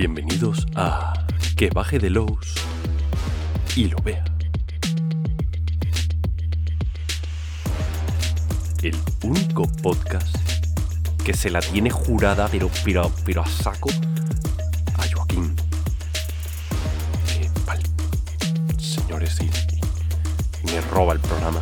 Bienvenidos a Que baje de Lowe's y lo vea. El único podcast que se la tiene jurada, pero, pero, pero a saco, a Joaquín. Vale, señores, y, y me roba el programa.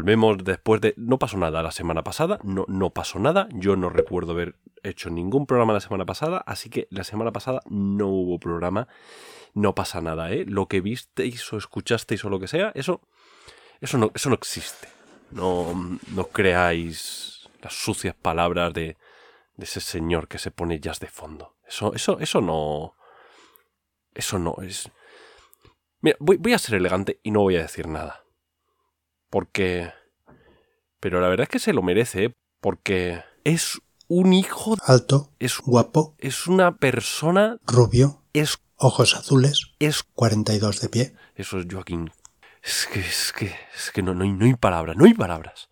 Volvemos después de... No pasó nada la semana pasada, no, no pasó nada, yo no recuerdo haber hecho ningún programa la semana pasada, así que la semana pasada no hubo programa, no pasa nada, ¿eh? Lo que visteis o escuchasteis o lo que sea, eso, eso, no, eso no existe. No, no creáis las sucias palabras de, de ese señor que se pone jazz de fondo. Eso, eso, eso no... Eso no es... Mira, voy, voy a ser elegante y no voy a decir nada porque... Pero la verdad es que se lo merece, ¿eh? porque es un hijo... Alto, Es, guapo, es una persona... rubio, Es... ojos azules, es 42 de pie. eso es Joaquín. Es que, es que, es que no, no, hay, no hay palabras, no hay palabras.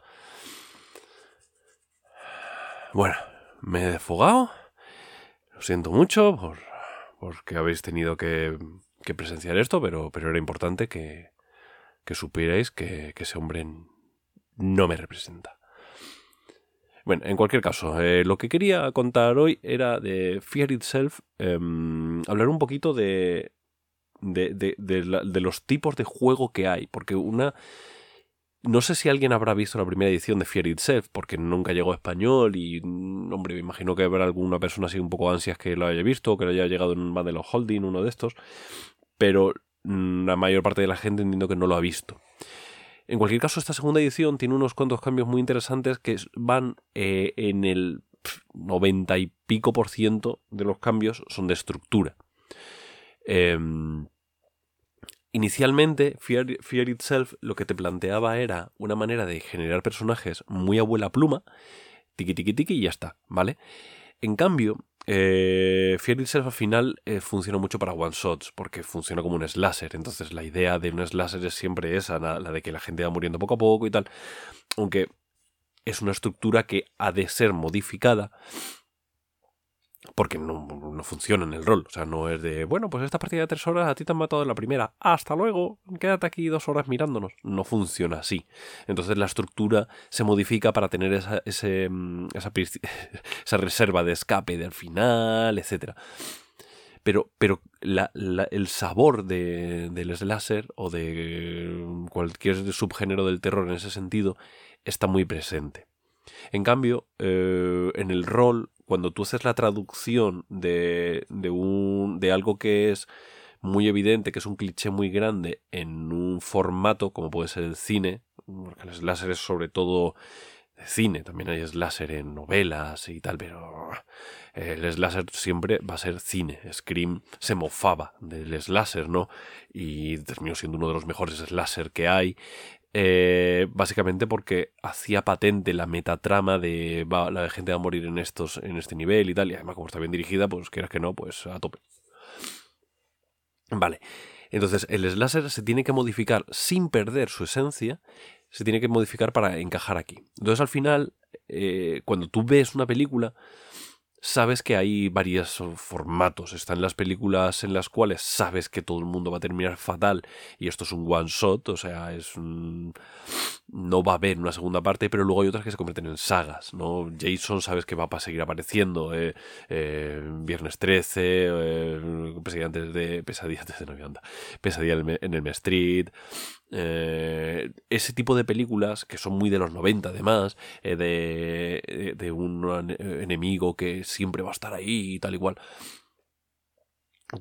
Bueno, me he desfogado. Lo siento mucho por, porque habéis tenido que, que presenciar esto, pero, pero era importante que, que supierais que, ese hombre no me representa. Bueno, en cualquier caso, eh, lo que quería contar hoy era de Fear Itself, em, hablar un poquito de, de, de- de de los tipos de juego que hay, porque una... No sé si alguien habrá visto la primera edición de Fear Itself, porque nunca llegó a español y, mm, hombre, me imagino que habrá alguna persona así un poco ansias que lo haya visto, que le haya llegado en un Bundle of Holding, uno de estos, pero la mayor parte de la gente entiendo que no lo ha visto. En cualquier caso, esta segunda edición tiene unos cuantos cambios muy interesantes que van eh, en el pf, 90 y pico por ciento de los cambios son de estructura. Em, inicialmente, Fear, Fear Itself lo que te planteaba era una manera de generar personajes muy abuela pluma, tiqui tiqui tiqui y ya está, ¿vale? En cambio, eh, Fear al final eh, funciona mucho para one shots porque funciona como un slasher. Entonces la idea de un slasher es siempre esa, la de que la gente va muriendo poco a poco y tal. Aunque es una estructura que ha de ser modificada porque no, no funciona en el rol. O sea, no es de, bueno, pues esta partida de tres horas a ti te han matado en la primera. Hasta luego, quédate aquí dos horas mirándonos. No funciona así. Entonces la estructura se modifica para tener esa, mm, esa, reserva de escape del final, etcétera. Pero, pero el sabor de- del slasher o de cualquier subgénero del terror en ese sentido está muy presente. En cambio, eh, en el rol, cuando tú haces la traducción de, de, un, de algo que es muy evidente, que es un cliché muy grande, en un formato como puede ser el cine, porque el slasher es sobre todo cine, también hay slasher en novelas y tal, pero el slasher siempre va a ser cine. Scream se mofaba del slasher, ¿no? Y terminó siendo uno de los mejores slasher que hay. Eh, básicamente porque hacía patente la metatrama de va, la gente va a morir en estos en este nivel y tal y además como está bien dirigida pues quieras que no pues a tope. Vale. Entonces el slasher se tiene que modificar sin perder su esencia se tiene que modificar para encajar aquí. Entonces al final eh, cuando tú ves una película sabes que hay varios formatos. Están las películas en las cuales sabes que todo el mundo va a terminar fatal y esto es un one shot, o sea, es un... no va a haber una segunda parte, pero luego hay otras que se convierten en sagas, ¿no? Jason sabes que va a seguir apareciendo, eh, eh, Viernes 13, eh, Pesadilla antes de... Pesadilla antes de Navidad. Pesadilla en el, en Street, eh, ese tipo de películas que son muy de los 90 además, eh, de, de un enemigo que siempre va a estar ahí y tal igual.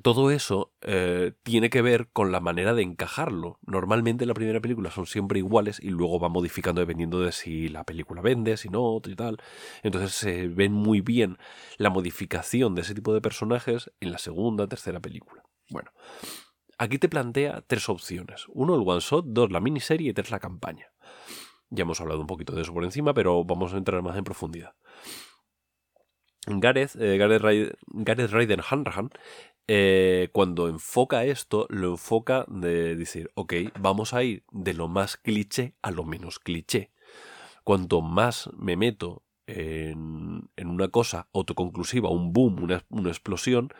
Todo eso eh, tiene que ver con la manera de encajarlo. Normalmente en la primera película son siempre iguales y luego va modificando dependiendo de si la película vende, si no, y tal. Entonces se ven muy bien la modificación de ese tipo de personajes en la segunda, tercera película. Bueno, Aquí te plantea tres opciones. Uno, el one shot, dos, la miniserie y tres, la campaña. Ya hemos hablado un poquito de eso por encima, pero vamos a entrar más en profundidad. Gareth, eh, Gareth, Hanrahan eh, cuando enfoca esto, lo enfoca de decir, ok, vamos a ir de lo más cliché a lo menos cliché. Cuanto más me meto en, una cosa autoconclusiva, un boom, una explosión,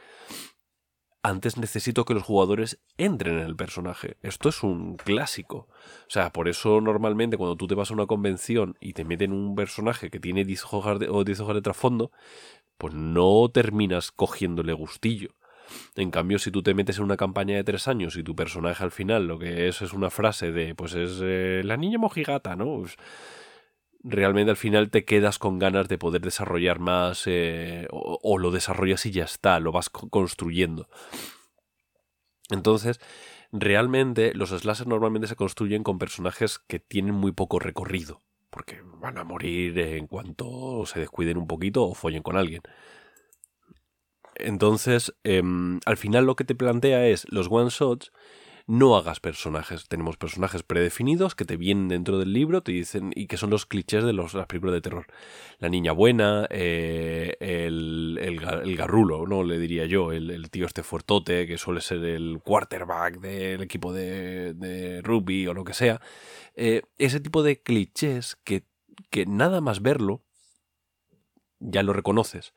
antes necesito que los jugadores entren en el personaje. Esto es un clásico. O sea, por eso normalmente cuando tú te vas a una convención y te meten un personaje que tiene 10 hojas de, o 10 hojas de trasfondo, pues no terminas cogiéndole gustillo. En cambio, si tú te metes en una campaña de tres años y tu personaje al final lo que es es una frase de, pues es eh, la niña mojigata, ¿no? Pues, realmente al final te quedas con ganas de poder desarrollar más eh, o, lo desarrollas y ya está, lo vas construyendo. Entonces, realmente los slashers normalmente se construyen con personajes que tienen muy poco recorrido, porque van a morir en cuanto se descuiden un poquito o follen con alguien. Entonces, em, al final lo que te plantea es los one shots no hagas personajes. Tenemos personajes predefinidos que te vienen dentro del libro, te dicen, y que son los clichés de las películas de terror. La niña buena, eh, el, el, garrulo, ¿no? Le diría yo, el, tío este fuertote, que suele ser el quarterback del equipo de, de rugby o lo que sea. Eh, ese tipo de clichés que, que nada más verlo, ya lo reconoces.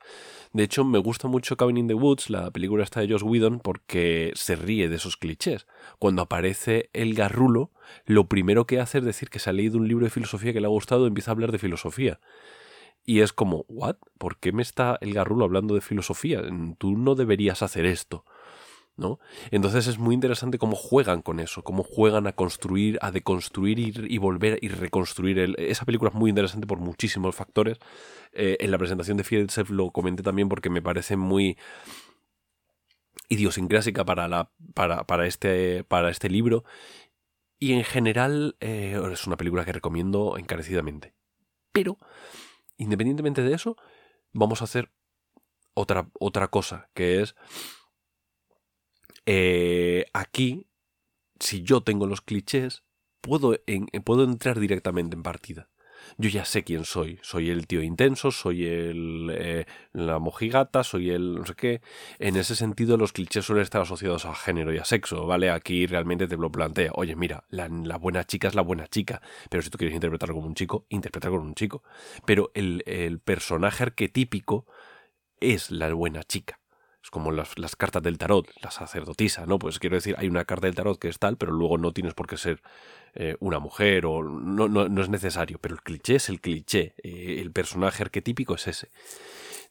De hecho, me gusta mucho Cabin in the Woods, la película esta de Joss Whedon, porque se ríe de esos clichés. Cuando aparece el garrulo, lo primero que hace es decir que se ha leído un libro de filosofía que le ha gustado y empieza a hablar de filosofía. Y es como, ¿what? ¿Por qué me está el garrulo hablando de filosofía? Tú no deberías hacer esto. ¿No? Entonces es muy interesante cómo juegan con eso, cómo juegan a construir, a deconstruir y, volver y reconstruir. Esa película es muy interesante por muchísimos factores. Eh, en la presentación de Fiedsev lo comenté también porque me parece muy idiosincrásica para, la, para, para, este, para este libro. Y en general eh, es una película que recomiendo encarecidamente. Pero, independientemente de eso, vamos a hacer otra, otra cosa, que es eh, aquí, si yo tengo los clichés, puedo, puedo entrar directamente en partida. Yo ya sé quién soy. Soy el tío intenso, soy el eh, la mojigata, soy el no sé qué. En ese sentido, los clichés suelen estar asociados a género y a sexo, ¿vale? Aquí realmente te lo plantea. Oye, mira, la, la buena chica es la buena chica. Pero si tú quieres interpretarlo como un chico, interpreta como un chico. Pero el, el personaje arquetípico es la buena chica es como las, cartas del tarot, la sacerdotisa, ¿no? Pues quiero decir, hay una carta del tarot que es tal, pero luego no tienes por qué ser eh, una mujer o no, no, es necesario, pero el cliché es el cliché, eh, el personaje arquetípico es ese.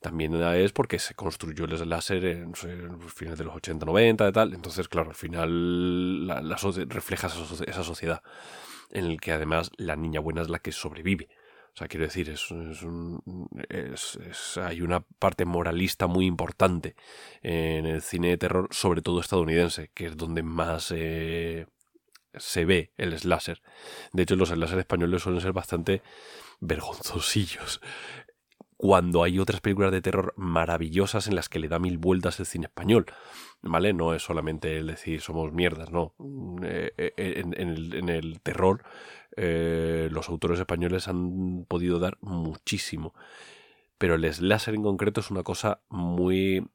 También es porque se construyó el láser en, fines de los 80, 90 y tal, entonces claro, al final la, refleja esa, esa sociedad en el que además la niña buena es la que sobrevive. O sea, quiero decir, es, es, hay una parte moralista muy importante en el cine de terror, sobre todo estadounidense, que es donde más eh, se ve el slasher. De hecho, los slasher españoles suelen ser bastante vergonzosillos. Cuando hay otras películas de terror maravillosas en las que le da mil vueltas el cine español. ¿Vale? No es solamente el decir somos mierdas, no. Eh, eh, en el terror eh, los autores españoles han podido dar muchísimo. Pero el slasher en concreto es una cosa muy...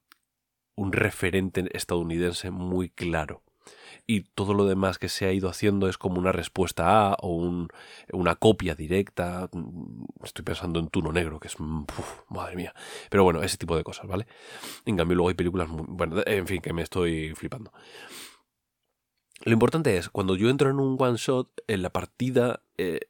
un referente estadounidense muy claro. Y todo lo demás que se ha ido haciendo es como una respuesta a o un, una copia directa. Estoy pensando en Tuno Negro, que es... madre mía. Pero bueno, ese tipo de cosas, ¿vale? En cambio luego hay películas muy... Bueno, en fin, que me estoy flipando. Lo importante es, cuando yo entro en un one shot, en la partida eh,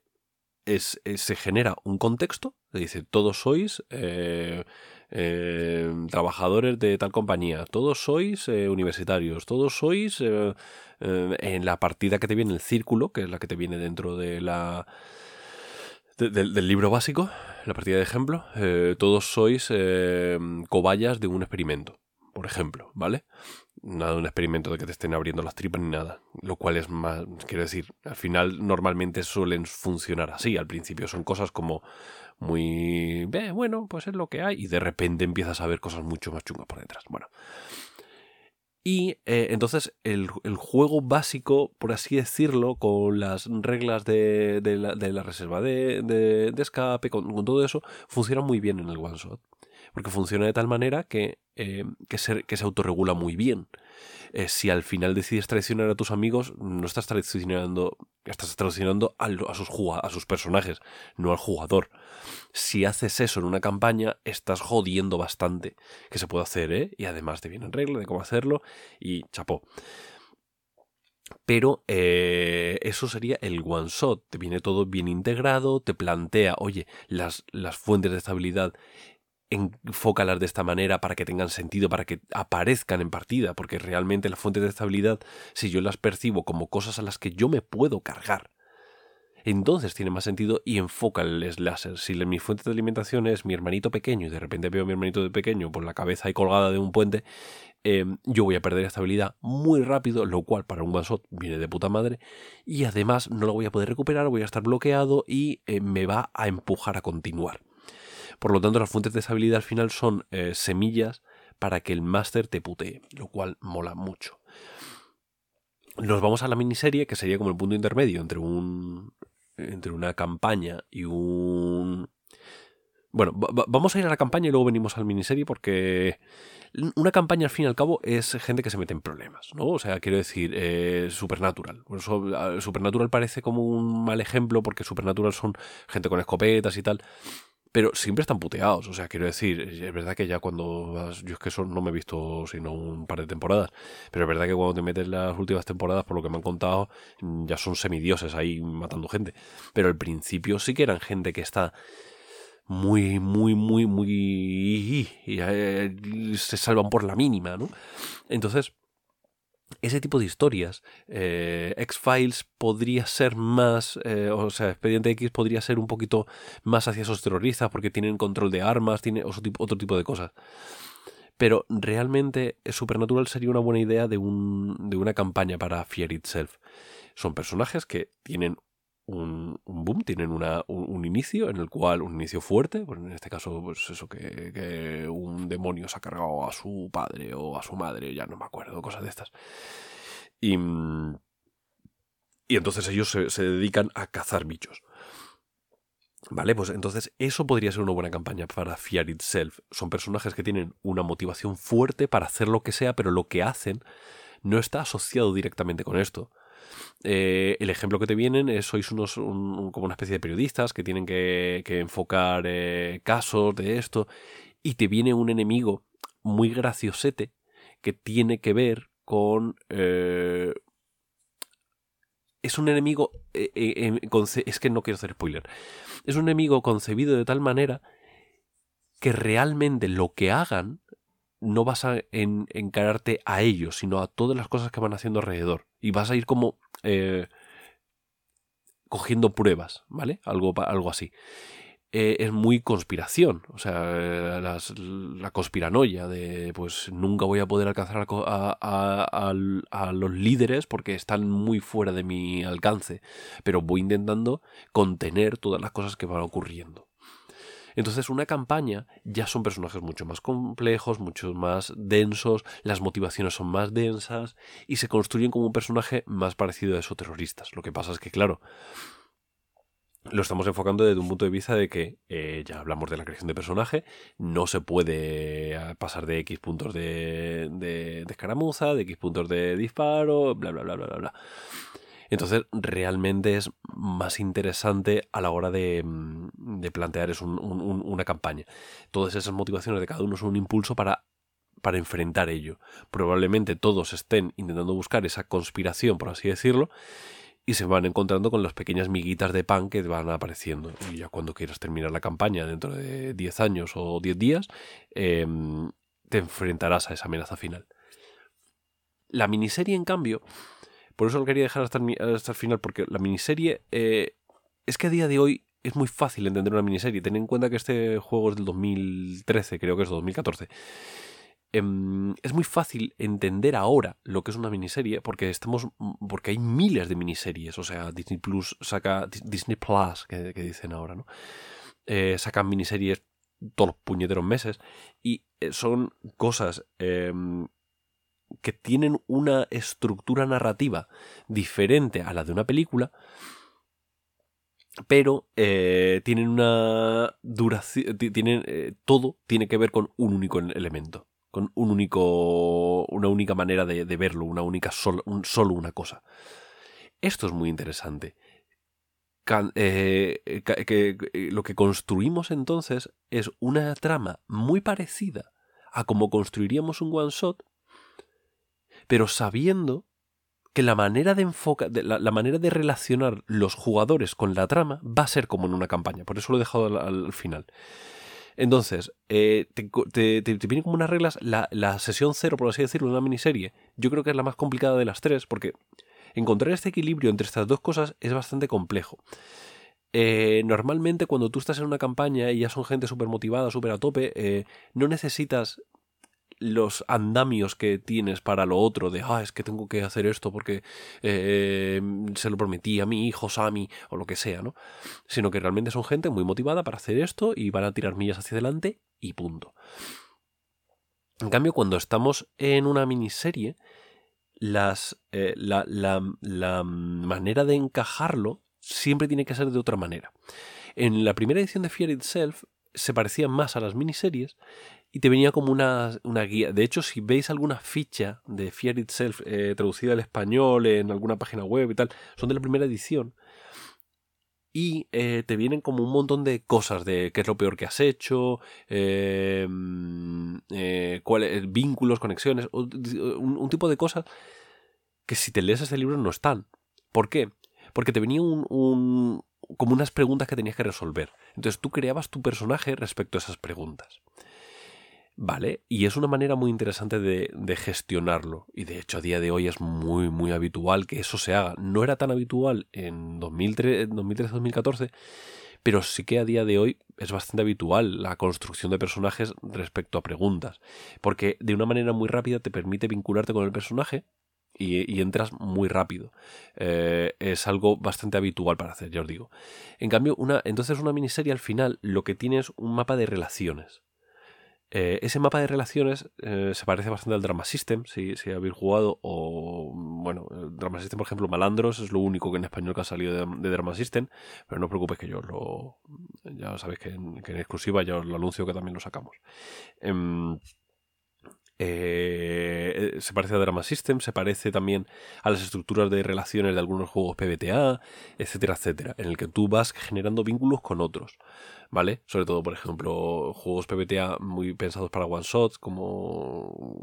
es, se genera un contexto, dice, todos sois eh, eh, trabajadores de tal compañía, todos sois universitarios, todos sois en la partida que te viene el círculo, que es la que te viene dentro de la... del libro básico, la partida de ejemplo, todos sois cobayas de un experimento, por ejemplo, ¿vale? Nada de un experimento de que te estén abriendo las tripas ni nada. Lo cual es más, quiero decir, al final normalmente suelen funcionar así. Al principio son cosas como muy, bueno, pues es lo que hay. Y de repente empiezas a ver cosas mucho más chungas por detrás. Bueno. Y eh, entonces el, juego básico, por así decirlo, con las reglas de, la, reserva de, escape, con, todo eso, funciona muy bien en el one shot. Porque funciona de tal manera que, eh, que, se, que se autorregula muy bien. Eh, si al final decides traicionar a tus amigos, no estás traicionando, estás traicionando a, sus, a sus personajes, no al jugador. Si haces eso en una campaña, estás jodiendo bastante. Que se puede hacer, ¿eh? Y además te viene en regla de cómo hacerlo y chapó. Pero eh, eso sería el one shot. Te viene todo bien integrado, te plantea, oye, las, las fuentes de estabilidad enfócalas de esta manera para que tengan sentido, para que aparezcan en partida, porque realmente las fuentes de estabilidad, si yo las percibo como cosas a las que yo me puedo cargar, entonces tiene más sentido y enfoca el láser. Si mi fuente de alimentación es mi hermanito pequeño y de repente veo a mi hermanito de pequeño por la cabeza ahí colgada de un puente, em, yo voy a perder estabilidad muy rápido, lo cual para un one viene de puta madre, y además no lo voy a poder recuperar, voy a estar bloqueado y eh, me va a empujar a continuar. Por lo tanto, las fuentes de estabilidad al final son eh, semillas para que el máster te putee, lo cual mola mucho. Nos vamos a la miniserie, que sería como el punto intermedio entre un. entre una campaña y un. Bueno, vamos a ir a la campaña y luego venimos al miniserie porque una campaña al fin y al cabo es gente que se mete en problemas, ¿no? O sea, quiero decir, eh, Supernatural. Supernatural parece como un mal ejemplo porque Supernatural son gente con escopetas y tal pero siempre están puteados. O sea, quiero decir, es verdad que ya cuando. Yo es que eso no me he visto sino un par de temporadas. Pero es verdad que cuando te metes las últimas temporadas, por lo que me han contado, ya son semidioses ahí matando gente. Pero al principio sí que eran gente que está muy, muy, muy, muy. Y, eh, se salvan por la mínima, ¿no? Entonces ese tipo de historias. Eh, X-Files podría ser más, eh, o sea, Expediente X podría ser un poquito más hacia esos terroristas porque tienen control de armas, tiene otro tipo, de cosas. Pero realmente Supernatural sería una buena idea de, un, de una campaña para Fear Itself. Son personajes que tienen un, boom, tienen una, un, inicio en el cual, un inicio fuerte, pues en este caso, pues eso, que, un demonio se ha cargado a su padre o a su madre, ya no me acuerdo, cosas de estas. Y, y entonces ellos se, se dedican a cazar bichos. Vale, pues entonces eso podría ser una buena campaña para Fear Itself. Son personajes que tienen una motivación fuerte para hacer lo que sea, pero lo que hacen no está asociado directamente con esto. Eh, el ejemplo que te vienen es sois unos como una especie de periodistas que tienen que, enfocar eh, casos de esto y te viene un enemigo muy graciosete que tiene que ver con eh, es un enemigo es que no quiero hacer spoiler es un enemigo concebido de tal manera que realmente lo que hagan no vas a encararte a ellos, sino a todas las cosas que van haciendo alrededor. Y vas a ir como eh, cogiendo pruebas, ¿vale? Algo, algo así. Eh, es muy conspiración, o sea, la conspiranoia de pues nunca voy a poder alcanzar a, a, los líderes porque están muy fuera de mi alcance, pero voy intentando contener todas las cosas que van ocurriendo. Entonces, una campaña ya son personajes mucho más complejos, mucho más densos, las motivaciones son más densas y se construyen como un personaje más parecido a esos terroristas. Lo que pasa es que, claro, lo estamos enfocando desde un punto de vista de que eh, ya hablamos de la creación de personaje, no se puede eh, pasar de X puntos de, de, de escaramuza, de X puntos de disparo, bla, bla, bla, bla, bla. Entonces, realmente es más interesante a la hora de, mm, plantear es una campaña. Todas esas motivaciones de cada uno son un impulso para para enfrentar ello. Probablemente todos estén intentando buscar esa conspiración, por así decirlo, y se van encontrando con las pequeñas miguitas de pan que van apareciendo. Y ya cuando quieras terminar la campaña dentro de 10 años o 10 días, em, te enfrentarás a esa amenaza final. La miniserie, en cambio, por eso lo quería dejar hasta el, final, porque la miniserie eh, es que a día de hoy es muy fácil entender una miniserie. Ten en cuenta que este juego es del 2013, creo que es 2014. Em, es muy fácil entender ahora lo que es una miniserie porque estamos porque hay miles de miniseries o sea Disney Plus saca Disney Plus que, dicen ahora no eh, sacan miniseries todos los puñeteros meses y eh, son cosas em, que tienen una estructura narrativa diferente a la de una película, pero eh, tienen una duración, tienen, eh, todo tiene que ver con un único elemento, con un único, una única manera de, verlo, una única solo una cosa. Esto es muy interesante. Eh, que, lo que construimos entonces es una trama muy parecida a como construiríamos un one shot, pero sabiendo que la manera de enfocar, la, manera de relacionar los jugadores con la trama va a ser como en una campaña. Por eso lo he dejado al, final. Entonces, eh, te, te, vienen como unas reglas. La, la, sesión cero, por así decirlo, de una miniserie, yo creo que es la más complicada de las tres, porque encontrar este equilibrio entre estas dos cosas es bastante complejo. Eh, normalmente cuando tú estás en una campaña y ya son gente súper motivada, súper a tope, eh, no necesitas los andamios que tienes para lo otro, de, ah, es que tengo que hacer esto porque eh, se lo prometí a mi hijo Sammy o lo que sea, ¿no? Sino que realmente son gente muy motivada para hacer esto y van a tirar millas hacia adelante y punto. En cambio, cuando estamos en una miniserie, las, eh, la, la, manera de encajarlo siempre tiene que ser de otra manera. En la primera edición de Fear Itself se parecía más a las miniseries y te venía como una, una guía. De hecho, si veis alguna ficha de Fear Itself eh, traducida al español en alguna página web y tal, son de la primera edición. Y eh, te vienen como un montón de cosas de qué es lo peor que has hecho, eh, cuáles, vínculos, conexiones, un, tipo de cosas que si te lees este libro no están. ¿Por qué? Porque te venía un, como unas preguntas que tenías que resolver. Entonces tú creabas tu personaje respecto a esas preguntas. ¿Vale? Y es una manera muy interesante de, gestionarlo. Y de hecho a día de hoy es muy, muy habitual que eso se haga. No era tan habitual en 2013-2014, pero sí que a día de hoy es bastante habitual la construcción de personajes respecto a preguntas. Porque de una manera muy rápida te permite vincularte con el personaje y, entras muy rápido. Eh, es algo bastante habitual para hacer, ya os digo. En cambio, una, entonces una miniserie al final lo que tiene es un mapa de relaciones. Eh, ese mapa de relaciones eh, se parece bastante al Drama System, si, si habéis jugado, o bueno, el Drama System, por ejemplo, Malandros es lo único que en español que ha salido de, Drama System, pero no os preocupéis que yo lo. Ya sabéis que en, exclusiva ya os lo anuncio que también lo sacamos. Em, eh, se parece a Drama System, se parece también a las estructuras de relaciones de algunos juegos PBTA, etcétera, etcétera, en el que tú vas generando vínculos con otros. ¿vale? Sobre todo, por ejemplo, juegos PBTA muy pensados para one shots, como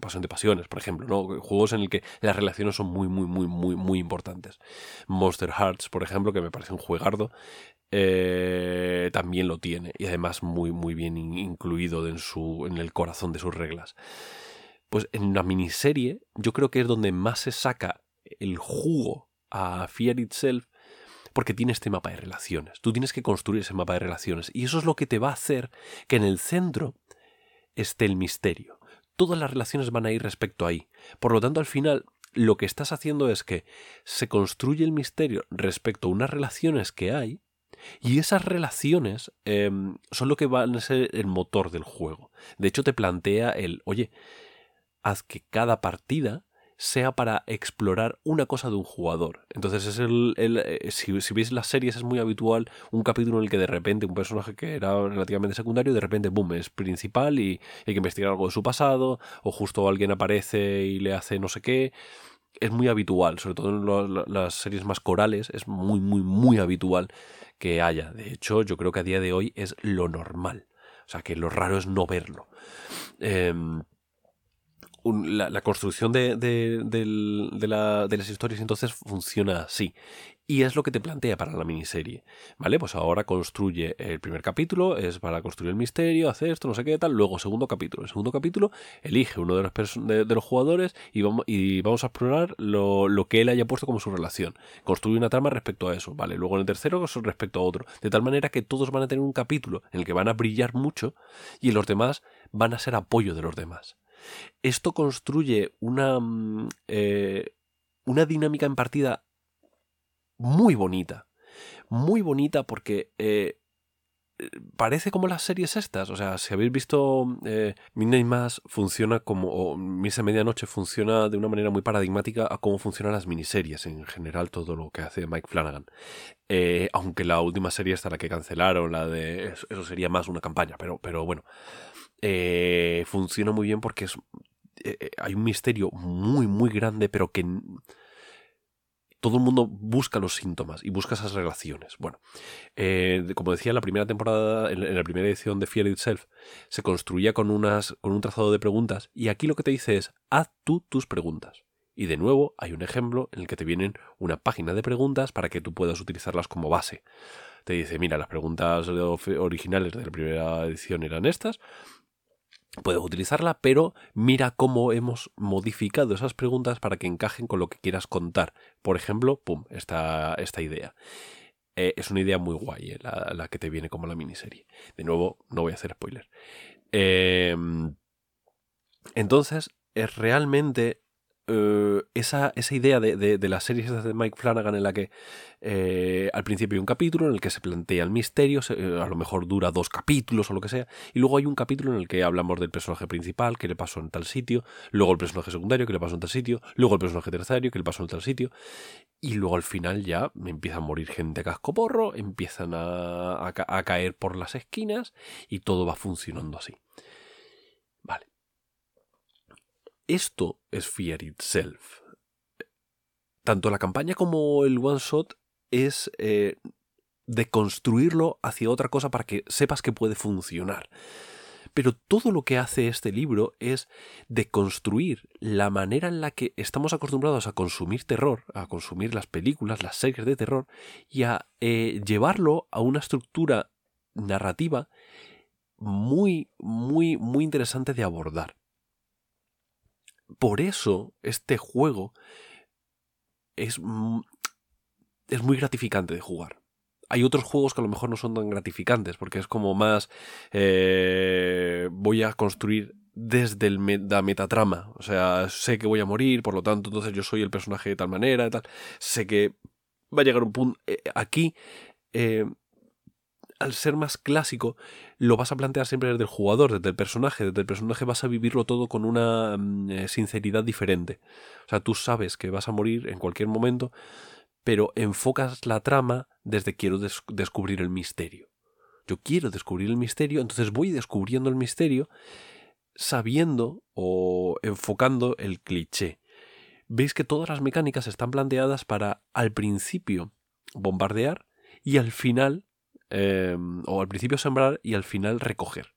Pasión de Pasiones, por ejemplo, ¿no? Juegos en el que las relaciones son muy, muy, muy, muy, muy importantes. Monster Hearts, por ejemplo, que me parece un juegardo, eh, también lo tiene, y además muy, muy bien incluido en, su, en el corazón de sus reglas. Pues en una miniserie, yo creo que es donde más se saca el jugo a Fear Itself porque tiene este mapa de relaciones. Tú tienes que construir ese mapa de relaciones y eso es lo que te va a hacer que en el centro esté el misterio. Todas las relaciones van a ir respecto ahí. Por lo tanto, al final, lo que estás haciendo es que se construye el misterio respecto a unas relaciones que hay y esas relaciones em, son lo que van a ser el motor del juego. De hecho, te plantea el, oye, haz que cada partida sea para explorar una cosa de un jugador. Entonces es el, eh, si, veis las series es muy habitual un capítulo en el que de repente un personaje que era relativamente secundario de repente boom es principal y hay que investigar algo de su pasado o justo alguien aparece y le hace no sé qué. Es muy habitual, sobre todo en las series más corales, es muy, muy, muy habitual que haya. De hecho, yo creo que a día de hoy es lo normal. O sea, que lo raro es no verlo. Eh, la, construcción de, las historias entonces funciona así. Y es lo que te plantea para la miniserie. ¿Vale? Pues ahora construye el primer capítulo, es para construir el misterio, hacer esto, no sé qué tal. Luego, segundo capítulo. El segundo capítulo, elige uno de los, de, los jugadores y vamos, y vamos a explorar lo, lo, que él haya puesto como su relación. Construye una trama respecto a eso. ¿Vale? Luego en el tercero, respecto a otro. De tal manera que todos van a tener un capítulo en el que van a brillar mucho y los demás van a ser apoyo de los demás. Esto construye una, mm, eh, una dinámica en partida muy bonita. Muy bonita porque eh, parece como las series estas. O sea, si habéis visto eh, Midnight Mass funciona como, o Misa Medianoche funciona de una manera muy paradigmática a cómo funcionan las miniseries en general, todo lo que hace Mike Flanagan. Eh, aunque la última serie esta la que cancelaron, la de eso, sería más una campaña, pero, pero bueno, eh, funciona muy bien porque es, hay un misterio muy, muy grande, pero que todo el mundo busca los síntomas y busca esas relaciones. Bueno, eh, como decía, la primera temporada, en, la primera edición de Fear Itself, se construía con, unas, con un trazado de preguntas y aquí lo que te dice es, haz tú tus preguntas. Y de nuevo hay un ejemplo en el que te vienen una página de preguntas para que tú puedas utilizarlas como base. Te dice, mira, las preguntas originales de la primera edición eran estas, puedes utilizarla, pero mira cómo hemos modificado esas preguntas para que encajen con lo que quieras contar. Por ejemplo, pum, esta, esta idea. Eh, es una idea muy guay, eh, la, que te viene como la miniserie. De nuevo, no voy a hacer spoiler. Em, entonces, es realmente eh, esa, esa, idea de, de, las series de Mike Flanagan en la que eh, al principio hay un capítulo en el que se plantea el misterio, eh, a lo mejor dura dos capítulos o lo que sea, y luego hay un capítulo en el que hablamos del personaje principal, que le pasó en tal sitio, luego el personaje secundario, que le pasó en tal sitio, luego el personaje terciario, que le pasó en tal sitio, y luego al final ya empieza a morir gente a cascoporro, empiezan a, a caer por las esquinas y todo va funcionando así. Esto es Fear Itself. Tanto la campaña como el one shot es eh, de construirlo hacia otra cosa para que sepas que puede funcionar. Pero todo lo que hace este libro es de construir la manera en la que estamos acostumbrados a consumir terror, a consumir las películas, las series de terror, y a eh, llevarlo a una estructura narrativa muy, muy, muy interesante de abordar por eso este juego es, es muy gratificante de jugar. Hay otros juegos que a lo mejor no son tan gratificantes, porque es como más eh, voy a construir desde el la metatrama. O sea, sé que voy a morir, por lo tanto, entonces yo soy el personaje de tal manera, tal. Sé que va a llegar un punto. Eh, aquí eh, al ser más clásico, lo vas a plantear siempre desde el jugador, desde el personaje. Desde el personaje vas a vivirlo todo con una mm, eh, sinceridad diferente. O sea, tú sabes que vas a morir en cualquier momento, pero enfocas la trama desde quiero descubrir el misterio. Yo quiero descubrir el misterio, entonces voy descubriendo el misterio sabiendo o enfocando el cliché. Veis que todas las mecánicas están planteadas para al principio bombardear y al final Em, o al principio sembrar y al final recoger.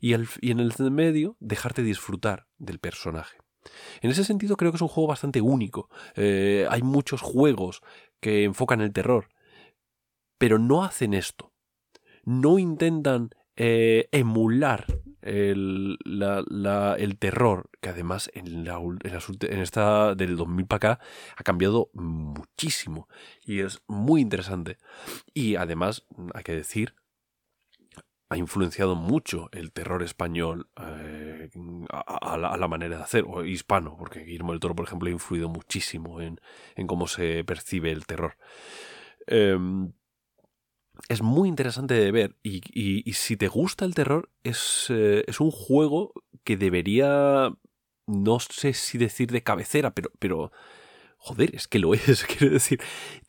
Y, y en el medio dejarte disfrutar del personaje. En ese sentido creo que es un juego bastante único. Eh, hay muchos juegos que enfocan el terror, pero no hacen esto. No intentan eh, emular el, el, terror, que además en, la, esta del 2000 para acá ha cambiado muchísimo y es muy interesante. Y además, hay que decir, ha influenciado mucho el terror español eh, a, la, manera de hacer, o hispano, porque Guillermo del Toro, por ejemplo, ha influido muchísimo en, en cómo se percibe el terror. Em, es muy interesante de ver y, y, si te gusta el terror es, eh, es, un juego que debería, no sé si decir de cabecera, pero, pero joder, es que lo es, quiero decir,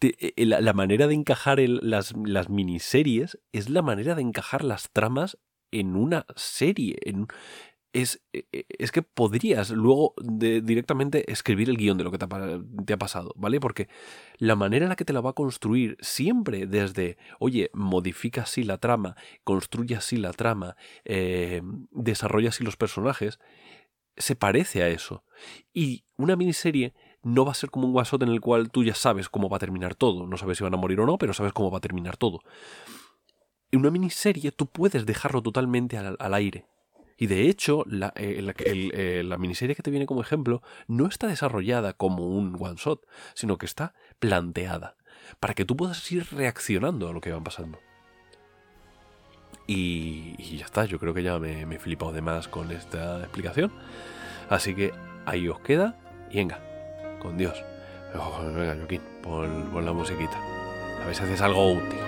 eh, la, manera de encajar las, las miniseries es la manera de encajar las tramas en una serie, en, es, e, e, es que podrías luego directamente escribir el guion de lo que te ha, pasado, ¿vale? Porque la manera en la que te la va a construir siempre desde, oye, modifica así la trama, construye así la trama, eh, desarrolla así los personajes, se parece a eso. Y una miniserie no va a ser como un one en el cual tú ya sabes cómo va a terminar todo. No sabes si van a morir o no, pero sabes cómo va a terminar todo. En una miniserie tú puedes dejarlo totalmente al aire y de hecho, la, eh, eh, la, miniserie que te viene como ejemplo no está desarrollada como un one shot, sino que está planteada para que tú puedas ir reaccionando a lo que van pasando. Y, ya está, yo creo que ya me, he flipado de más con esta explicación. Así que ahí os queda y venga, con Dios. venga, Joaquín, pon, pon la musiquita. A ver si haces algo útil.